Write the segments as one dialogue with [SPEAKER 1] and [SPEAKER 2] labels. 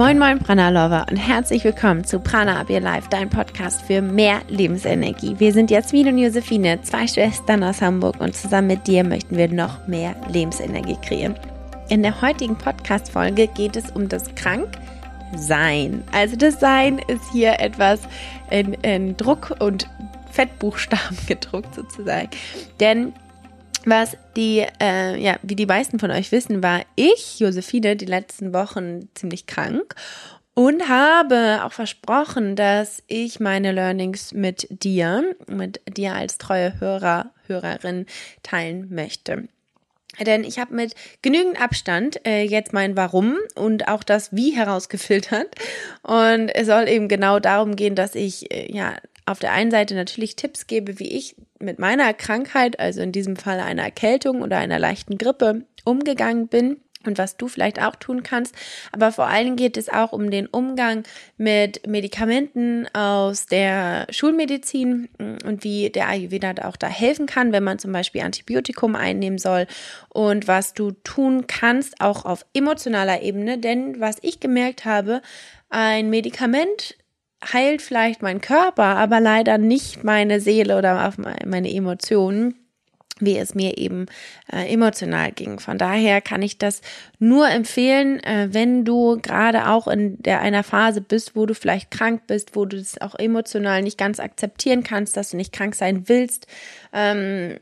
[SPEAKER 1] Moin Moin Prana Lover und herzlich willkommen zu Prana Up Your Life, dein Podcast für mehr Lebensenergie. Wir sind Jasmin und Josephine, zwei Schwestern aus Hamburg und zusammen mit dir möchten wir noch mehr Lebensenergie kreieren. In der heutigen Podcast-Folge geht es um das Kranksein. Also das Sein ist hier etwas in, in Druck und Fettbuchstaben gedruckt sozusagen. Denn was die, äh, ja, wie die meisten von euch wissen, war ich, Josephine, die letzten Wochen ziemlich krank und habe auch versprochen, dass ich meine Learnings mit dir, mit dir als treue Hörer, Hörerin teilen möchte. Denn ich habe mit genügend Abstand äh, jetzt mein Warum und auch das Wie herausgefiltert. Und es soll eben genau darum gehen, dass ich äh, ja auf der einen Seite natürlich Tipps gebe, wie ich mit meiner Krankheit, also in diesem Fall einer Erkältung oder einer leichten Grippe, umgegangen bin und was du vielleicht auch tun kannst. Aber vor allem geht es auch um den Umgang mit Medikamenten aus der Schulmedizin und wie der Ayurveda auch da helfen kann, wenn man zum Beispiel Antibiotikum einnehmen soll und was du tun kannst, auch auf emotionaler Ebene. Denn was ich gemerkt habe, ein Medikament heilt vielleicht mein Körper, aber leider nicht meine Seele oder meine Emotionen wie es mir eben äh, emotional ging. Von daher kann ich das nur empfehlen, äh, wenn du gerade auch in der einer Phase bist, wo du vielleicht krank bist, wo du es auch emotional nicht ganz akzeptieren kannst, dass du nicht krank sein willst. Ähm,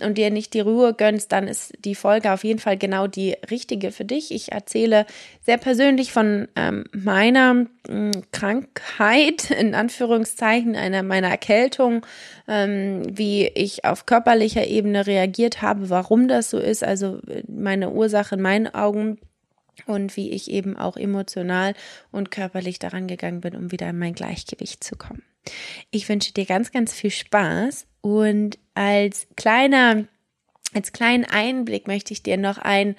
[SPEAKER 1] und dir nicht die Ruhe gönnst, dann ist die Folge auf jeden Fall genau die richtige für dich. Ich erzähle sehr persönlich von ähm, meiner hm, Krankheit, in Anführungszeichen, einer meiner Erkältung, ähm, wie ich auf körperlicher Ebene reagiert habe, warum das so ist, also äh, meine Ursache in meinen Augen und wie ich eben auch emotional und körperlich daran gegangen bin, um wieder in mein Gleichgewicht zu kommen. Ich wünsche dir ganz, ganz viel Spaß und als kleiner, als kleinen Einblick möchte ich dir noch ein,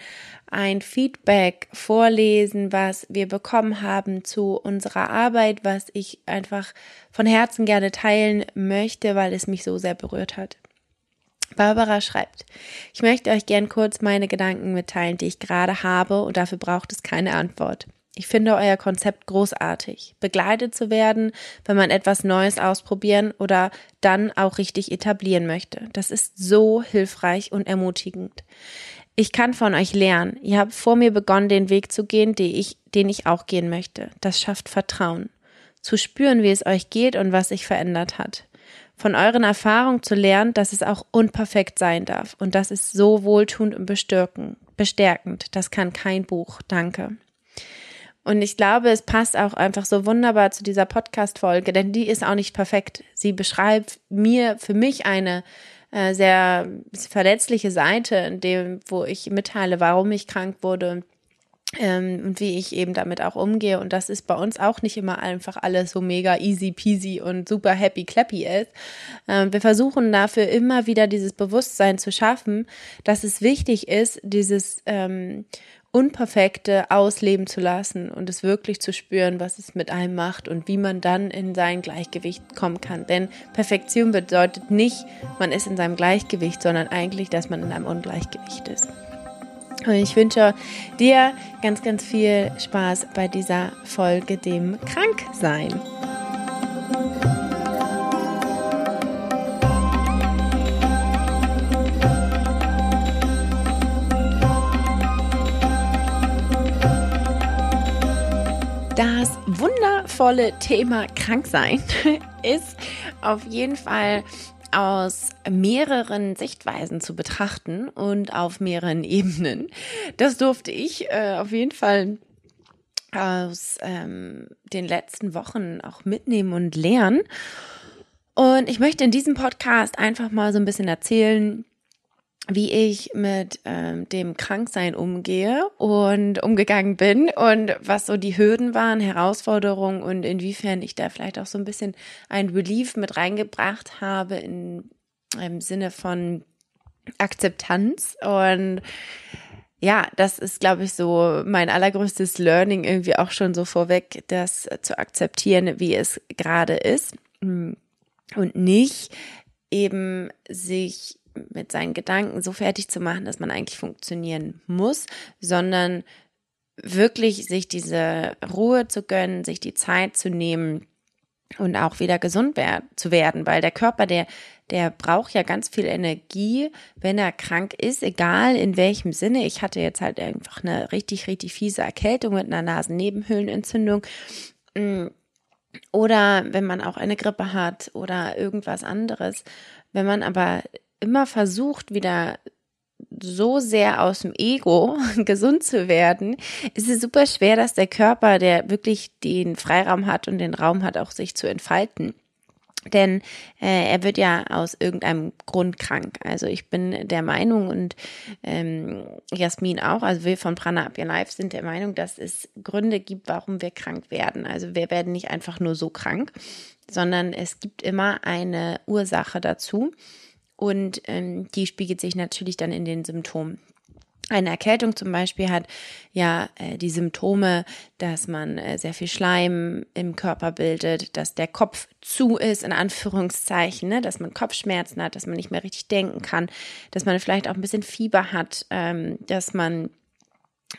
[SPEAKER 1] ein Feedback vorlesen, was wir bekommen haben zu unserer Arbeit, was ich einfach von Herzen gerne teilen möchte, weil es mich so sehr berührt hat. Barbara schreibt, ich möchte euch gern kurz meine Gedanken mitteilen, die ich gerade habe und dafür braucht es keine Antwort. Ich finde euer Konzept großartig, begleitet zu werden, wenn man etwas Neues ausprobieren oder dann auch richtig etablieren möchte. Das ist so hilfreich und ermutigend. Ich kann von euch lernen. Ihr habt vor mir begonnen, den Weg zu gehen, den ich, den ich auch gehen möchte. Das schafft Vertrauen. Zu spüren, wie es euch geht und was sich verändert hat. Von euren Erfahrungen zu lernen, dass es auch unperfekt sein darf. Und das ist so wohltuend und bestärkend. Das kann kein Buch. Danke. Und ich glaube, es passt auch einfach so wunderbar zu dieser Podcast-Folge, denn die ist auch nicht perfekt. Sie beschreibt mir, für mich eine äh, sehr verletzliche Seite, in dem, wo ich mitteile, warum ich krank wurde ähm, und wie ich eben damit auch umgehe. Und das ist bei uns auch nicht immer einfach alles so mega easy peasy und super happy clappy ist. Ähm, wir versuchen dafür immer wieder dieses Bewusstsein zu schaffen, dass es wichtig ist, dieses ähm, Unperfekte ausleben zu lassen und es wirklich zu spüren, was es mit einem macht und wie man dann in sein Gleichgewicht kommen kann. Denn Perfektion bedeutet nicht, man ist in seinem Gleichgewicht, sondern eigentlich, dass man in einem Ungleichgewicht ist. Und ich wünsche dir ganz, ganz viel Spaß bei dieser Folge, dem Kranksein. Das wundervolle Thema Kranksein ist auf jeden Fall aus mehreren Sichtweisen zu betrachten und auf mehreren Ebenen. Das durfte ich äh, auf jeden Fall aus ähm, den letzten Wochen auch mitnehmen und lernen. Und ich möchte in diesem Podcast einfach mal so ein bisschen erzählen, wie ich mit ähm, dem Kranksein umgehe und umgegangen bin und was so die Hürden waren, Herausforderungen und inwiefern ich da vielleicht auch so ein bisschen ein Relief mit reingebracht habe in, im Sinne von Akzeptanz. Und ja, das ist, glaube ich, so mein allergrößtes Learning irgendwie auch schon so vorweg, das zu akzeptieren, wie es gerade ist. Und nicht eben sich mit seinen Gedanken so fertig zu machen, dass man eigentlich funktionieren muss, sondern wirklich sich diese Ruhe zu gönnen, sich die Zeit zu nehmen und auch wieder gesund zu werden, weil der Körper, der, der braucht ja ganz viel Energie, wenn er krank ist, egal in welchem Sinne. Ich hatte jetzt halt einfach eine richtig, richtig fiese Erkältung mit einer Nasennebenhöhlenentzündung. Mm. Oder wenn man auch eine Grippe hat oder irgendwas anderes. Wenn man aber immer versucht, wieder so sehr aus dem Ego gesund zu werden, ist es super schwer, dass der Körper, der wirklich den Freiraum hat und den Raum hat, auch sich zu entfalten. Denn äh, er wird ja aus irgendeinem Grund krank. Also ich bin der Meinung und ähm, Jasmin auch, also wir von Prana Up Your Life sind der Meinung, dass es Gründe gibt, warum wir krank werden. Also wir werden nicht einfach nur so krank, sondern es gibt immer eine Ursache dazu. Und ähm, die spiegelt sich natürlich dann in den Symptomen. Eine Erkältung zum Beispiel hat ja äh, die Symptome, dass man äh, sehr viel Schleim im Körper bildet, dass der Kopf zu ist, in Anführungszeichen, ne? dass man Kopfschmerzen hat, dass man nicht mehr richtig denken kann, dass man vielleicht auch ein bisschen Fieber hat, ähm, dass man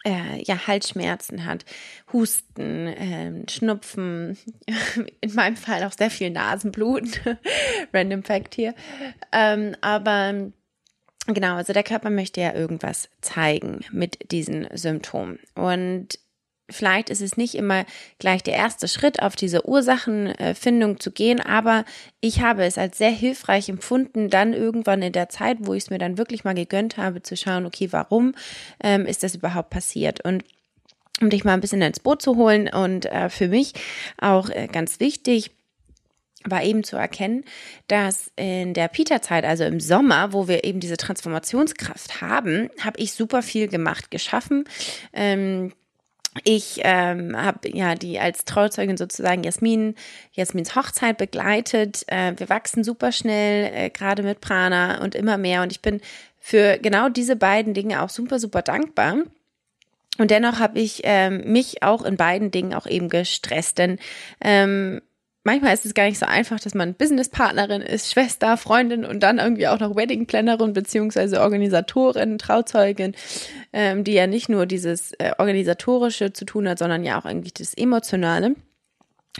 [SPEAKER 1] äh, ja, Halsschmerzen hat, Husten, äh, Schnupfen, in meinem Fall auch sehr viel Nasenblut, random Fact hier. Ähm, aber genau, also der Körper möchte ja irgendwas zeigen mit diesen Symptomen. Und vielleicht ist es nicht immer gleich der erste Schritt, auf diese Ursachenfindung zu gehen, aber ich habe es als sehr hilfreich empfunden, dann irgendwann in der Zeit, wo ich es mir dann wirklich mal gegönnt habe, zu schauen, okay, warum ähm, ist das überhaupt passiert? Und um dich mal ein bisschen ins Boot zu holen und äh, für mich auch äh, ganz wichtig, war eben zu erkennen, dass in der Pita-Zeit, also im Sommer, wo wir eben diese Transformationskraft haben, habe ich super viel gemacht, geschaffen. Ähm, ich ähm, habe ja die als Trauzeugin sozusagen Jasmin, Jasmins Hochzeit begleitet. Äh, wir wachsen super schnell, äh, gerade mit Prana und immer mehr. Und ich bin für genau diese beiden Dinge auch super, super dankbar. Und dennoch habe ich ähm, mich auch in beiden Dingen auch eben gestresst, denn ähm, manchmal ist es gar nicht so einfach, dass man Businesspartnerin ist, Schwester, Freundin und dann irgendwie auch noch Weddingplannerin beziehungsweise Organisatorin, Trauzeugin, ähm, die ja nicht nur dieses äh, organisatorische zu tun hat, sondern ja auch eigentlich das emotionale.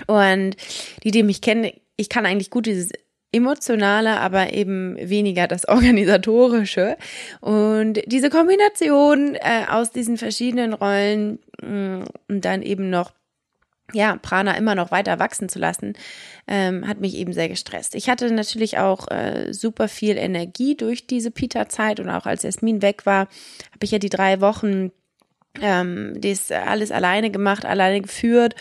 [SPEAKER 1] Und die, die mich kennen, ich kann eigentlich gut dieses emotionale, aber eben weniger das organisatorische. Und diese Kombination äh, aus diesen verschiedenen Rollen mh, mm, und dann eben noch ja, Prana immer noch weiter wachsen zu lassen, ähm, hat mich eben sehr gestresst. Ich hatte natürlich auch äh, super viel Energie durch diese Pita-Zeit und auch als Jasmin weg war, habe ich ja die drei Wochen ähm, das alles alleine gemacht, alleine geführt,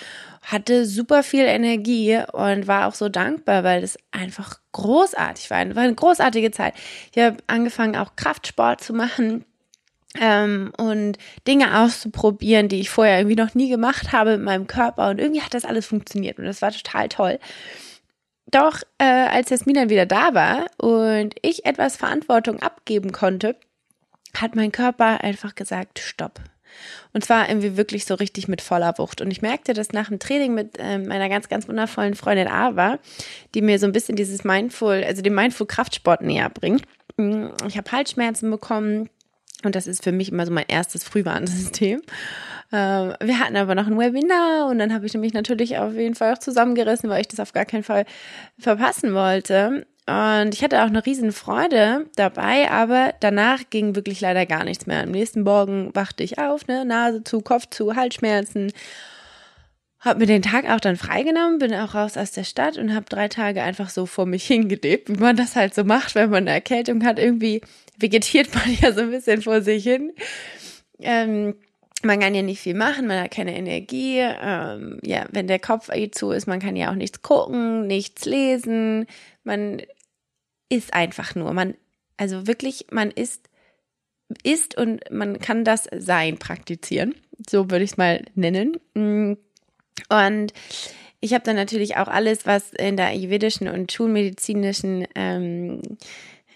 [SPEAKER 1] hatte super viel Energie und war auch so dankbar, weil das einfach großartig war. War eine großartige Zeit. Ich habe angefangen, auch Kraftsport zu machen ähm, und Dinge auszuprobieren, die ich vorher irgendwie noch nie gemacht habe mit meinem Körper. Und irgendwie hat das alles funktioniert und das war total toll. Doch äh, als Jasmin dann wieder da war und ich etwas Verantwortung abgeben konnte, hat mein Körper einfach gesagt, stopp. Und zwar irgendwie wirklich so richtig mit voller Wucht. Und ich merkte das nach dem Training mit äh, meiner ganz, ganz wundervollen Freundin Ava, die mir so ein bisschen dieses Mindful, also den Mindful Kraftsport näher bringt. Ich habe Halsschmerzen bekommen, und das ist für mich immer so mein erstes Frühwarnsystem. Ähm, wir hatten aber noch ein Webinar und dann habe ich mich natürlich auf jeden Fall auch zusammengerissen, weil ich das auf gar keinen Fall verpassen wollte. Und ich hatte auch eine riesen Freude dabei, aber danach ging wirklich leider gar nichts mehr. Am nächsten Morgen wachte ich auf, ne, Nase zu, Kopf zu, Halsschmerzen. Hab mir den Tag auch dann freigenommen, bin auch raus aus der Stadt und habe drei Tage einfach so vor mich hingelebt, wie man das halt so macht, wenn man eine Erkältung hat. Irgendwie vegetiert man ja so ein bisschen vor sich hin. Ähm, man kann ja nicht viel machen, man hat keine Energie. Ähm, ja, wenn der Kopf eh zu ist, man kann ja auch nichts gucken, nichts lesen. Man ist einfach nur. Man, also wirklich, man ist, ist und man kann das Sein praktizieren. So würde ich es mal nennen. Und ich habe dann natürlich auch alles, was in der ayurvedischen und schulmedizinischen ähm,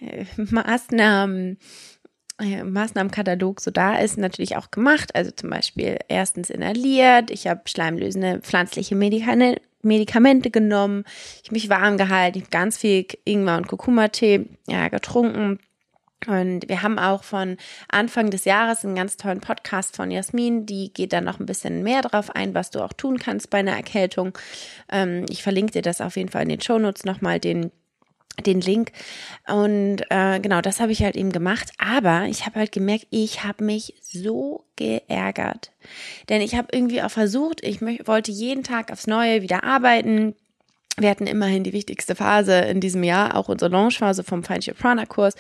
[SPEAKER 1] äh, Maßnahmen, äh, Maßnahmenkatalog so da ist, natürlich auch gemacht. Also zum Beispiel erstens inhaliert, ich habe schleimlösende pflanzliche Medikamente, Medikamente genommen, ich habe mich warm gehalten, ich habe ganz viel Ingwer und Kurkuma-Tee ja, getrunken Und wir haben auch von Anfang des Jahres einen ganz tollen Podcast von Jasmin, die geht dann noch ein bisschen mehr drauf ein, was du auch tun kannst bei einer Erkältung. Ähm, ich verlinke dir das auf jeden Fall in den Shownotes nochmal, den den Link. Und äh, genau, das habe ich halt eben gemacht. Aber ich habe halt gemerkt, ich habe mich so geärgert. Denn ich habe irgendwie auch versucht, ich wollte jeden Tag aufs Neue wieder arbeiten. Wir hatten immerhin die wichtigste Phase in diesem Jahr, auch unsere Launchphase vom Financial Prana Kurs.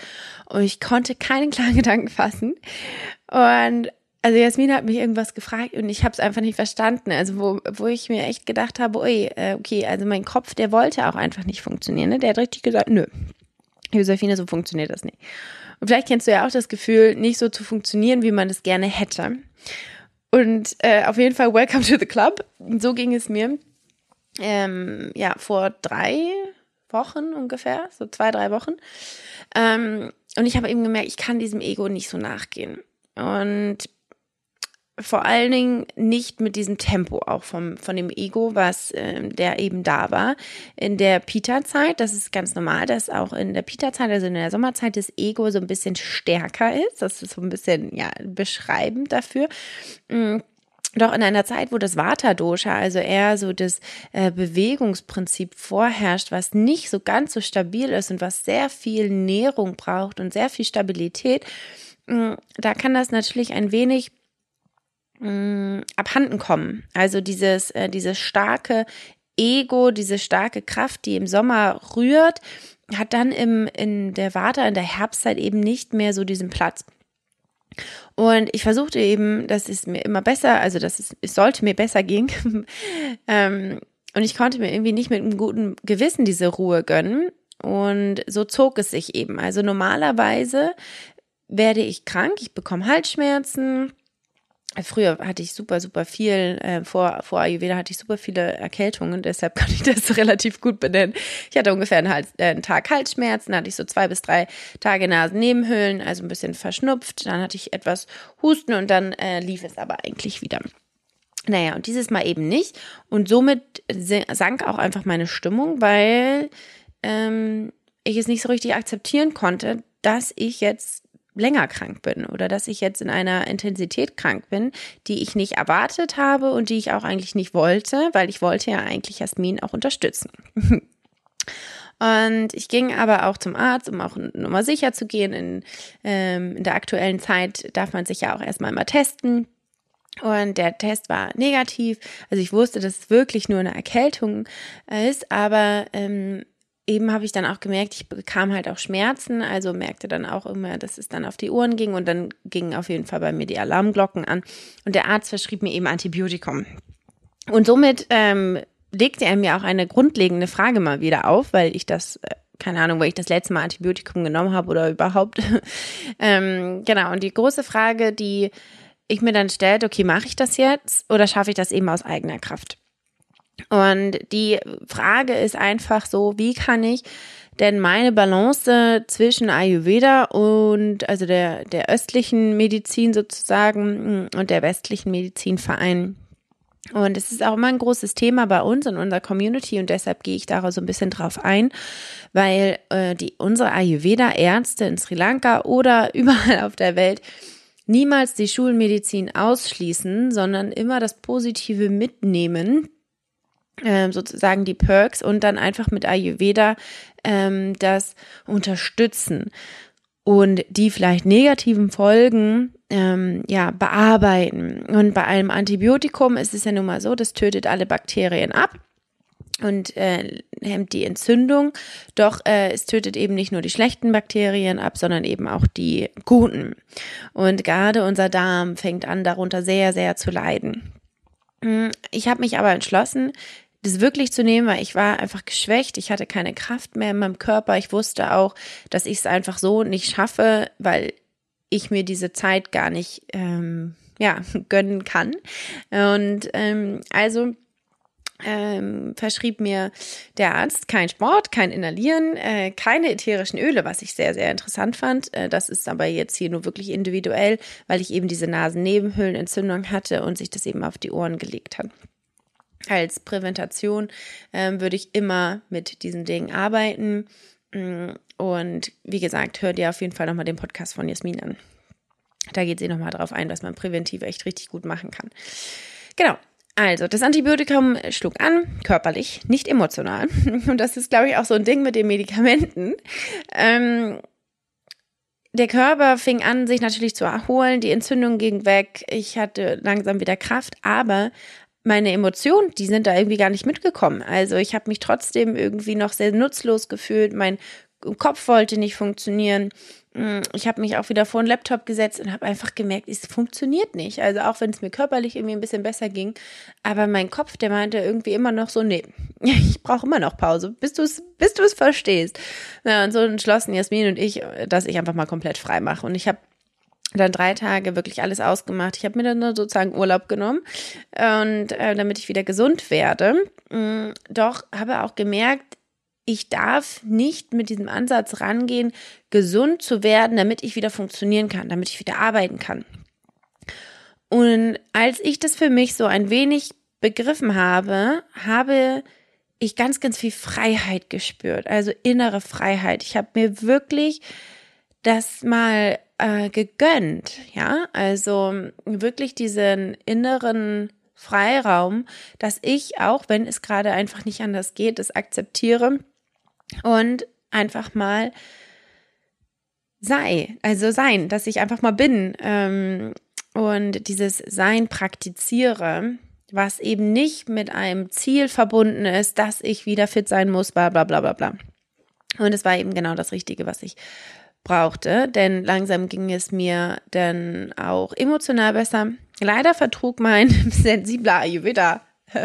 [SPEAKER 1] Und ich konnte keinen klaren Gedanken fassen. Und also Jasmin hat mich irgendwas gefragt und ich habe es einfach nicht verstanden. Also wo, wo ich mir echt gedacht habe, ui, äh, okay, also mein Kopf, der wollte auch einfach nicht funktionieren. Ne? Der hat richtig gesagt, nö, Josephine, so funktioniert das nicht. Und vielleicht kennst du ja auch das Gefühl, nicht so zu funktionieren, wie man es gerne hätte. Und äh, auf jeden Fall, welcome to the club. So ging es mir. Ähm, ja, vor drei Wochen ungefähr, so zwei, drei Wochen. Ähm, und ich habe eben gemerkt, ich kann diesem Ego nicht so nachgehen. Und vor allen Dingen nicht mit diesem Tempo auch vom, von dem Ego, was äh, der eben da war. In der Pita-Zeit, das ist ganz normal, dass auch in der Pita-Zeit, also in der Sommerzeit, das Ego so ein bisschen stärker ist. Das ist so ein bisschen, ja, beschreibend dafür. Mhm. Doch in einer Zeit, wo das Vata-Dosha, also eher so das äh, Bewegungsprinzip vorherrscht, was nicht so ganz so stabil ist und was sehr viel Nährung braucht und sehr viel Stabilität, mm, da kann das natürlich ein wenig mm, abhanden kommen. Also dieses, äh, dieses starke Ego, diese starke Kraft, die im Sommer rührt, hat dann im, in der Vata, in der Herbstzeit eben nicht mehr so diesen Platz. Und ich versuchte eben, dass es mir immer besser, also dass es, es sollte mir besser gehen. ähm, und ich konnte mir irgendwie nicht mit einem guten Gewissen diese Ruhe gönnen. Und so zog es sich eben. Also normalerweise werde ich krank, ich bekomme Halsschmerzen, Früher hatte ich super, super viel, äh, vor, vor Ayurveda hatte ich super viele Erkältungen, deshalb kann ich das relativ gut benennen. Ich hatte ungefähr einen, Hals, äh, einen Tag Halsschmerzen, hatte ich so zwei bis drei Tage Nasennebenhöhlen, also ein bisschen verschnupft, dann hatte ich etwas Husten und dann äh, lief es aber eigentlich wieder. Naja, und dieses Mal eben nicht. Und somit sank auch einfach meine Stimmung, weil ähm, ich es nicht so richtig akzeptieren konnte, dass ich jetzt länger krank bin oder dass ich jetzt in einer Intensität krank bin, die ich nicht erwartet habe und die ich auch eigentlich nicht wollte, weil ich wollte ja eigentlich Jasmin auch unterstützen. Und ich ging aber auch zum Arzt, um auch nochmal sicher zu gehen. In, ähm, in der aktuellen Zeit darf man sich ja auch erstmal mal testen. Und der Test war negativ. Also ich wusste, dass es wirklich nur eine Erkältung ist, aber ähm, eben habe ich dann auch gemerkt, ich bekam halt auch Schmerzen, also merkte dann auch immer, dass es dann auf die Ohren ging und dann gingen auf jeden Fall bei mir die Alarmglocken an und der Arzt verschrieb mir eben Antibiotikum. Und somit ähm, legte er mir auch eine grundlegende Frage mal wieder auf, weil ich das, äh, keine Ahnung, wo ich das letzte Mal Antibiotikum genommen habe oder überhaupt. ähm, genau, und die große Frage, die ich mir dann stellte, okay, mache ich das jetzt oder schaffe ich das eben aus eigener Kraft? Und die Frage ist einfach so, wie kann ich denn meine Balance zwischen Ayurveda und also der, der östlichen Medizin sozusagen und der westlichen Medizin vereinen? Und es ist auch immer ein großes Thema bei uns in unserer Community und deshalb gehe ich da so ein bisschen drauf ein, weil äh, die unsere Ayurveda-Ärzte in Sri Lanka oder überall auf der Welt niemals die Schulmedizin ausschließen, sondern immer das Positive mitnehmen ähm, sozusagen die Perks und dann einfach mit Ayurveda ähm, das unterstützen und die vielleicht negativen Folgen ähm, ja bearbeiten. Und bei einem Antibiotikum ist es ja nun mal so, das tötet alle Bakterien ab und äh, hemmt die Entzündung. Doch äh, es tötet eben nicht nur die schlechten Bakterien ab, sondern eben auch die guten. Und gerade unser Darm fängt an, darunter sehr, sehr zu leiden. Hm, ich habe mich aber entschlossen, das wirklich zu nehmen, weil ich war einfach geschwächt, ich hatte keine Kraft mehr in meinem Körper. Ich wusste auch, dass ich es einfach so nicht schaffe, weil ich mir diese Zeit gar nicht ähm, ja gönnen kann. Und ähm, also ähm, verschrieb mir der Arzt kein Sport, kein Inhalieren, äh, keine ätherischen Öle, was ich sehr, sehr interessant fand. Äh, das ist aber jetzt hier nur wirklich individuell, weil ich eben diese Nasennebenhöhlenentzündung hatte und sich das eben auf die Ohren gelegt hat als Präventation ähm, würde ich immer mit diesen Dingen arbeiten. Mm, und wie gesagt, hört ihr auf jeden Fall nochmal den Podcast von Jasmin an. Da geht sie nochmal drauf ein, was man präventiv echt richtig gut machen kann. Genau. Also, das Antibiotikum schlug an, körperlich, nicht emotional. Und das ist, glaube ich, auch so ein Ding mit den Medikamenten. Ähm, der Körper fing an, sich natürlich zu erholen, die Entzündung ging weg, ich hatte langsam wieder Kraft, aber meine Emotionen, die sind da irgendwie gar nicht mitgekommen. Also ich habe mich trotzdem irgendwie noch sehr nutzlos gefühlt, mein Kopf wollte nicht funktionieren. Mm, ich habe mich auch wieder vor den Laptop gesetzt und habe einfach gemerkt, es funktioniert nicht. Also auch wenn es mir körperlich irgendwie ein bisschen besser ging, aber mein Kopf, der meinte irgendwie immer noch so, nee, ich brauche immer noch Pause, bis du es bis du es verstehst. Ja, und so entschlossen Jasmin und ich, dass ich einfach mal komplett frei mache und ich habe dann drei Tage wirklich alles ausgemacht. Ich habe mir dann sozusagen Urlaub genommen und äh, damit ich wieder gesund werde. Mm, doch habe auch gemerkt, ich darf nicht mit diesem Ansatz rangehen, gesund zu werden, damit ich wieder funktionieren kann, damit ich wieder arbeiten kann. Und als ich das für mich so ein wenig begriffen habe, habe ich ganz, ganz viel Freiheit gespürt, also innere Freiheit. Ich habe mir wirklich das mal äh, gegönnt, ja, also wirklich diesen inneren Freiraum, dass ich, auch wenn es gerade einfach nicht anders geht, es akzeptiere und einfach mal sei, also sein, dass ich einfach mal bin ähm, und dieses Sein praktiziere, was eben nicht mit einem Ziel verbunden ist, dass ich wieder fit sein muss, bla bla bla bla bla. Und es war eben genau das Richtige, was ich brauchte, denn langsam ging es mir dann auch emotional besser. Leider vertrug mein sensibler Ayurveda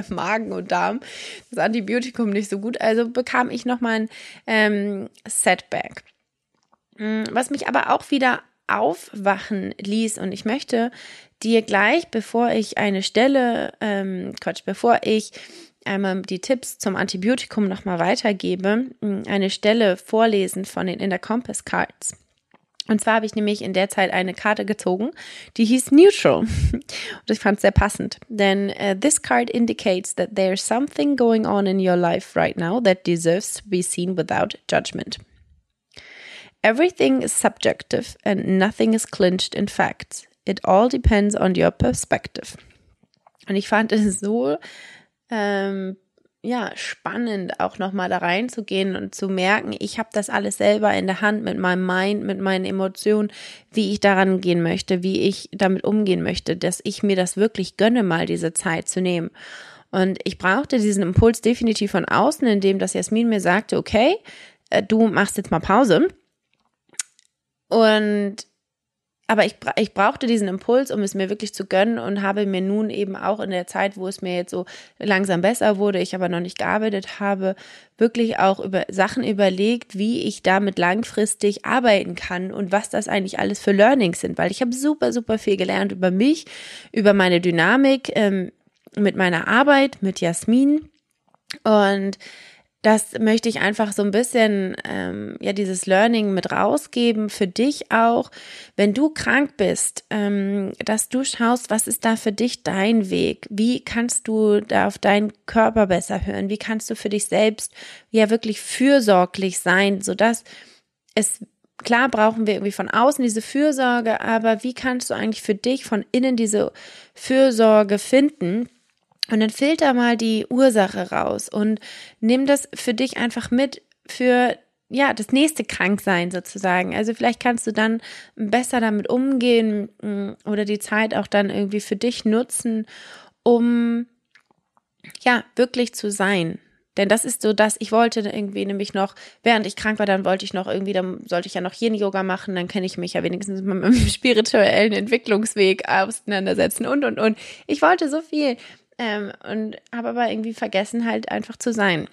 [SPEAKER 1] Magen und Darm das Antibiotikum nicht so gut, also bekam ich nochmal ein ähm, Setback. Mm, was mich aber auch wieder aufwachen ließ und ich möchte dir gleich, bevor ich eine Stelle, ähm, Quatsch, bevor ich einmal die Tipps zum Antibiotikum nochmal weitergebe, eine Stelle vorlesen von den Inner Compass Cards. Und zwar habe ich nämlich in der Zeit eine Karte gezogen, die hieß Neutral. Und ich fand es sehr passend. Denn uh, this card indicates that there's something going on in your life right now that deserves to be seen without judgment. Everything is subjective and nothing is clinched in facts. It all depends on your perspective. Und ich fand es so ähm, ja, spannend, auch nochmal da reinzugehen und zu merken, ich habe das alles selber in der Hand mit meinem Mind, mit meinen Emotionen, wie ich daran gehen möchte, wie ich damit umgehen möchte, dass ich mir das wirklich gönne, mal diese Zeit zu nehmen. Und ich brauchte diesen Impuls definitiv von außen, indem das Jasmin mir sagte, okay, äh, du machst jetzt mal Pause. Und aber ich, ich brauchte diesen Impuls, um es mir wirklich zu gönnen und habe mir nun eben auch in der Zeit, wo es mir jetzt so langsam besser wurde, ich aber noch nicht gearbeitet habe, wirklich auch über Sachen überlegt, wie ich damit langfristig arbeiten kann und was das eigentlich alles für Learnings sind, weil ich habe super, super viel gelernt über mich, über meine Dynamik ähm, mit meiner Arbeit, mit Jasmin. Und das möchte ich einfach so ein bisschen, ähm, ja, dieses Learning mit rausgeben für dich auch, wenn du krank bist, ähm, dass du schaust, was ist da für dich dein Weg? Wie kannst du da auf deinen Körper besser hören? Wie kannst du für dich selbst ja wirklich fürsorglich sein, sodass es Klar brauchen wir irgendwie von außen diese Fürsorge, aber wie kannst du eigentlich für dich von innen diese Fürsorge finden? Und dann filter mal die Ursache raus und nimm das für dich einfach mit für ja, das nächste Kranksein sozusagen. Also vielleicht kannst du dann besser damit umgehen mm, oder die Zeit auch dann irgendwie für dich nutzen, um ja, wirklich zu sein. Denn das ist so das, ich wollte irgendwie nämlich noch, während ich krank war, dann wollte ich noch irgendwie, dann sollte ich ja noch Yin-Yoga machen, dann kenne ich mich ja wenigstens mit meinem spirituellen Entwicklungsweg auseinandersetzen und, und, und. Ich wollte so viel. Ähm, und habe aber irgendwie vergessen, halt einfach zu sein.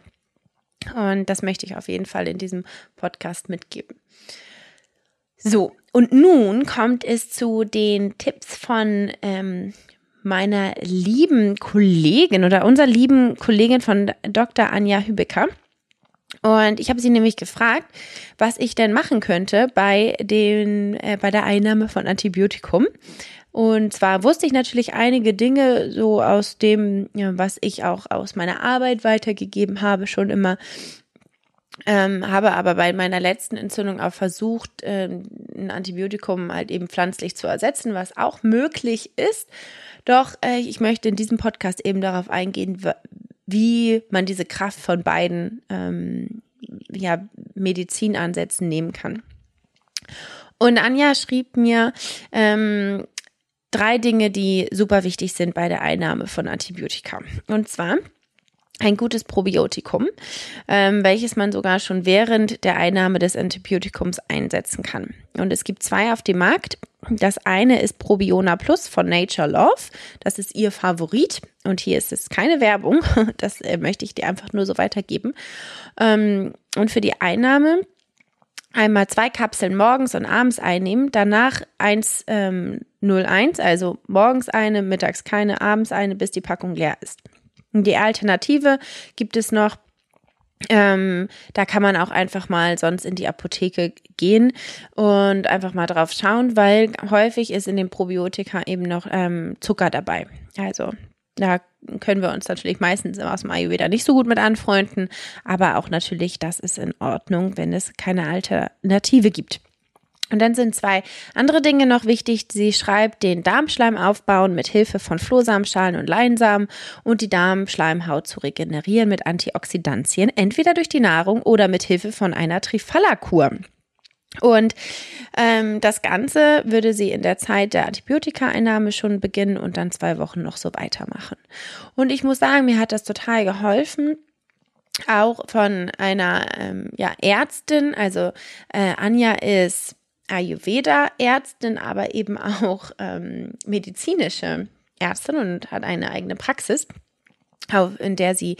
[SPEAKER 1] Und das möchte ich auf jeden Fall in diesem Podcast mitgeben. So, und nun kommt es zu den Tipps von ähm, meiner lieben Kollegin oder unserer lieben Kollegin von Dr. Anja Hübecker. Und ich habe sie nämlich gefragt, was ich denn machen könnte bei, den, äh, bei der Einnahme von Antibiotikum. Und zwar wusste ich natürlich einige Dinge so aus dem, was ich auch aus meiner Arbeit weitergegeben habe, schon immer. Ähm, habe aber bei meiner letzten Entzündung auch versucht, ähm, ein Antibiotikum halt eben pflanzlich zu ersetzen, was auch möglich ist. Doch äh, ich möchte in diesem Podcast eben darauf eingehen, wie man diese Kraft von beiden ähm, ja, Medizinansätzen nehmen kann. Und Anja schrieb mir ähm, drei Dinge, die super wichtig sind bei der Einnahme von Antibiotika. Und zwar ein gutes Probiotikum, ähm, welches man sogar schon während der Einnahme des Antibiotikums einsetzen kann. Und es gibt zwei auf dem Markt. Das eine ist Probiona Plus von Nature Love. Das ist ihr Favorit. Und hier ist es keine Werbung. Das äh, möchte ich dir einfach nur so weitergeben. Ähm, und für die Einnahme einmal zwei Kapseln morgens und abends einnehmen, danach 1,01, ähm, also morgens eine, mittags keine, abends eine, bis die Packung leer ist. Die Alternative gibt es noch. Ähm, da kann man auch einfach mal sonst in die Apotheke gehen und einfach mal drauf schauen, weil häufig ist in den Probiotika eben noch ähm, Zucker dabei. Also da können wir uns natürlich meistens aus dem Ayurveda nicht so gut mit anfreunden, aber auch natürlich, das ist in Ordnung, wenn es keine Alternative gibt. Und dann sind zwei andere Dinge noch wichtig. Sie schreibt, den Darmschleim aufbauen mit Hilfe von Flohsamenschalen und Leinsamen und die Darmschleimhaut zu regenerieren mit Antioxidantien, entweder durch die Nahrung oder mit Hilfe von einer Trifala-Kur. Und ähm, das Ganze würde sie in der Zeit der Antibiotikaeinnahme schon beginnen und dann zwei Wochen noch so weitermachen. Und ich muss sagen, mir hat das total geholfen auch von einer ähm, ja, Ärztin. Also äh, Anja ist Ayurveda-Ärztin, aber eben auch ähm, medizinische Ärztin und hat eine eigene Praxis in der sie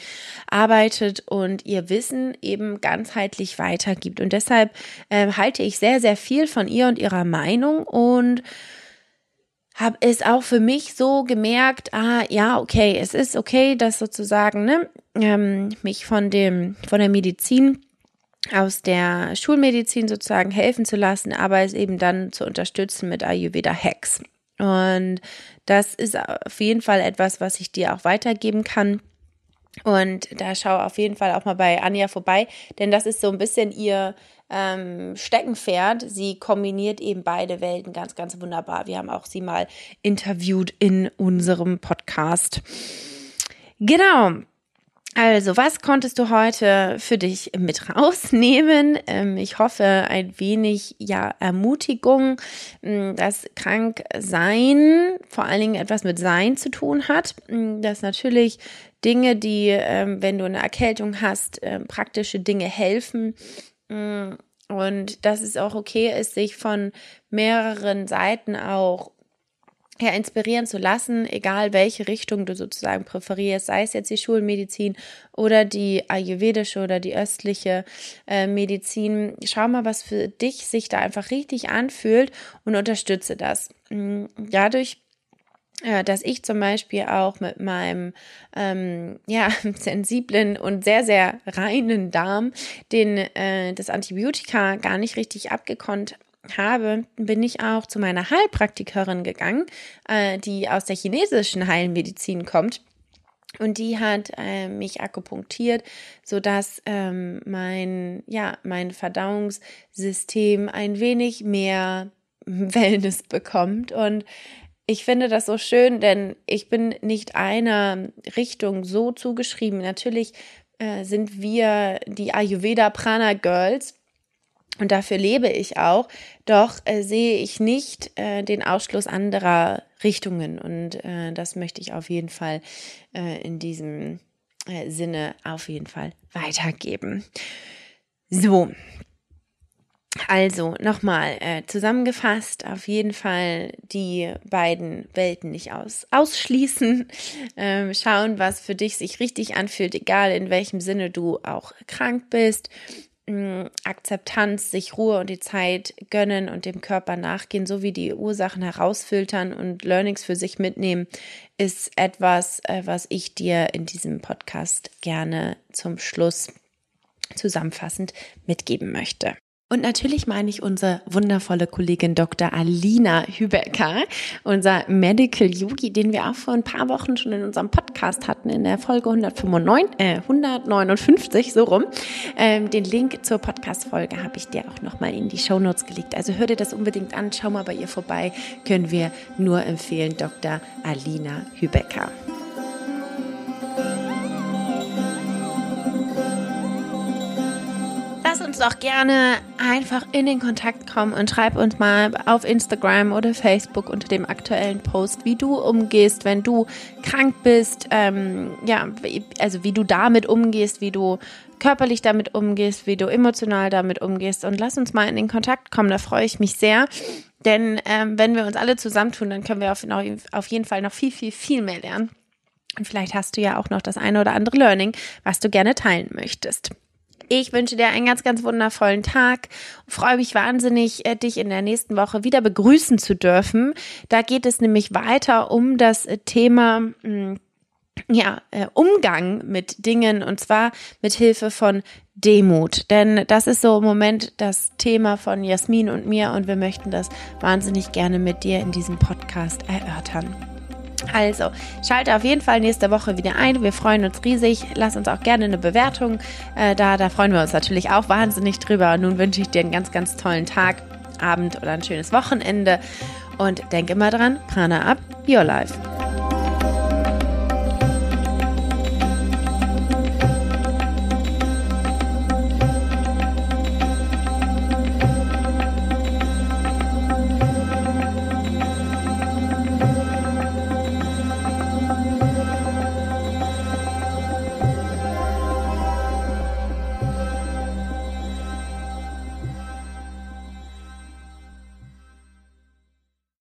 [SPEAKER 1] arbeitet und ihr Wissen eben ganzheitlich weitergibt. Und deshalb äh, halte ich sehr, sehr viel von ihr und ihrer Meinung und habe es auch für mich so gemerkt, ah ja, okay, es ist okay, dass sozusagen ne, ähm, mich von dem von der Medizin aus der Schulmedizin sozusagen helfen zu lassen, aber es eben dann zu unterstützen mit Ayurveda Hacks. Und das ist auf jeden Fall etwas, was ich dir auch weitergeben kann. Und da schau auf jeden Fall auch mal bei Anja vorbei, denn das ist so ein bisschen ihr ähm, Steckenpferd. Sie kombiniert eben beide Welten ganz, ganz wunderbar. Wir haben auch sie mal interviewt in unserem Podcast. Genau. Also, was konntest du heute für dich mit rausnehmen? Ähm, ich hoffe, ein wenig ja Ermutigung, hm, dass Kranksein vor allen Dingen etwas mit Sein zu tun hat. Hm, dass natürlich Dinge, die, ähm, wenn du eine Erkältung hast, ähm, praktische Dinge helfen. Hm, und dass es auch okay ist, sich von mehreren Seiten auch ja, inspirieren zu lassen, egal welche Richtung du sozusagen präferierst, sei es jetzt die Schulmedizin oder die ayurvedische oder die östliche äh, Medizin. Schau mal, was für dich sich da einfach richtig anfühlt und unterstütze das. Mm, dadurch äh, dass ich zum Beispiel auch mit meinem ähm, ja sensiblen und sehr sehr reinen Darm den äh, das Antibiotika gar nicht richtig abgekonnt habe, bin ich auch zu meiner Heilpraktikerin gegangen, äh, die aus der chinesischen Heilmedizin kommt. Und die hat äh, mich akupunktiert, so dass ähm, mein ja mein Verdauungssystem ein wenig mehr Wellness bekommt und ich finde das so schön, denn ich bin nicht einer Richtung so zugeschrieben. Natürlich äh, sind wir die Ayurveda Prana Girls und dafür lebe ich auch. Doch äh, sehe ich nicht äh, den Ausschluss anderer Richtungen. Und äh, das möchte ich auf jeden Fall äh, in diesem äh, Sinne auf jeden Fall weitergeben. So. Also nochmal äh, zusammengefasst, auf jeden Fall die beiden Welten nicht aus, ausschließen, ähm, schauen, was für dich sich richtig anfühlt, egal in welchem Sinne du auch krank bist Akzeptanz, sich Ruhe und die Zeit gönnen und dem Körper nachgehen, sowie die Ursachen herausfiltern und Learnings für sich mitnehmen, ist etwas, äh, was ich dir in diesem Podcast gerne zum Schluss zusammenfassend mitgeben möchte. Und natürlich meine ich unsere wundervolle Kollegin Dr. Alina Hübecker, unser Medical Yogi, den wir auch vor ein paar Wochen schon in unserem Podcast hatten, in der Folge 195, äh, 159, so rum. Ähm, den Link zur Podcast-Folge habe ich dir auch nochmal in die Show Notes gelegt. Also hör dir das unbedingt an, schau mal bei ihr vorbei. Können wir nur empfehlen, Dr. Alina Hübecker. Uns doch gerne einfach in den Kontakt kommen und schreib uns mal auf Instagram oder Facebook unter dem aktuellen Post, wie du umgehst, wenn du krank bist, ähm, ja, also wie du damit umgehst, wie du körperlich damit umgehst, wie du emotional damit umgehst und lass uns mal in den Kontakt kommen, da freue ich mich sehr. Denn ähm, wenn wir uns alle zusammentun, dann können wir auf, auf jeden Fall noch viel, viel, viel mehr lernen. Und vielleicht hast du ja auch noch das eine oder andere Learning, was du gerne teilen möchtest. Ich wünsche dir einen ganz, ganz wundervollen Tag. Freue mich wahnsinnig, äh, dich in der nächsten Woche wieder begrüßen zu dürfen. Da geht es nämlich weiter um das Thema, hm, ja, äh, Umgang mit Dingen und zwar mit Hilfe von Demut. Denn das ist so im Moment das Thema von Jasmin und mir und wir möchten das wahnsinnig gerne mit dir in diesem Podcast erörtern. Also, schalte auf jeden Fall nächste Woche wieder ein. Wir freuen uns riesig. Lass uns auch gerne eine Bewertung äh, da. Da freuen wir uns natürlich auch wahnsinnig drüber. Und nun wünsche ich dir einen ganz, ganz tollen Tag, Abend oder ein schönes Wochenende. Und denk immer dran, Prana ab, Your Life.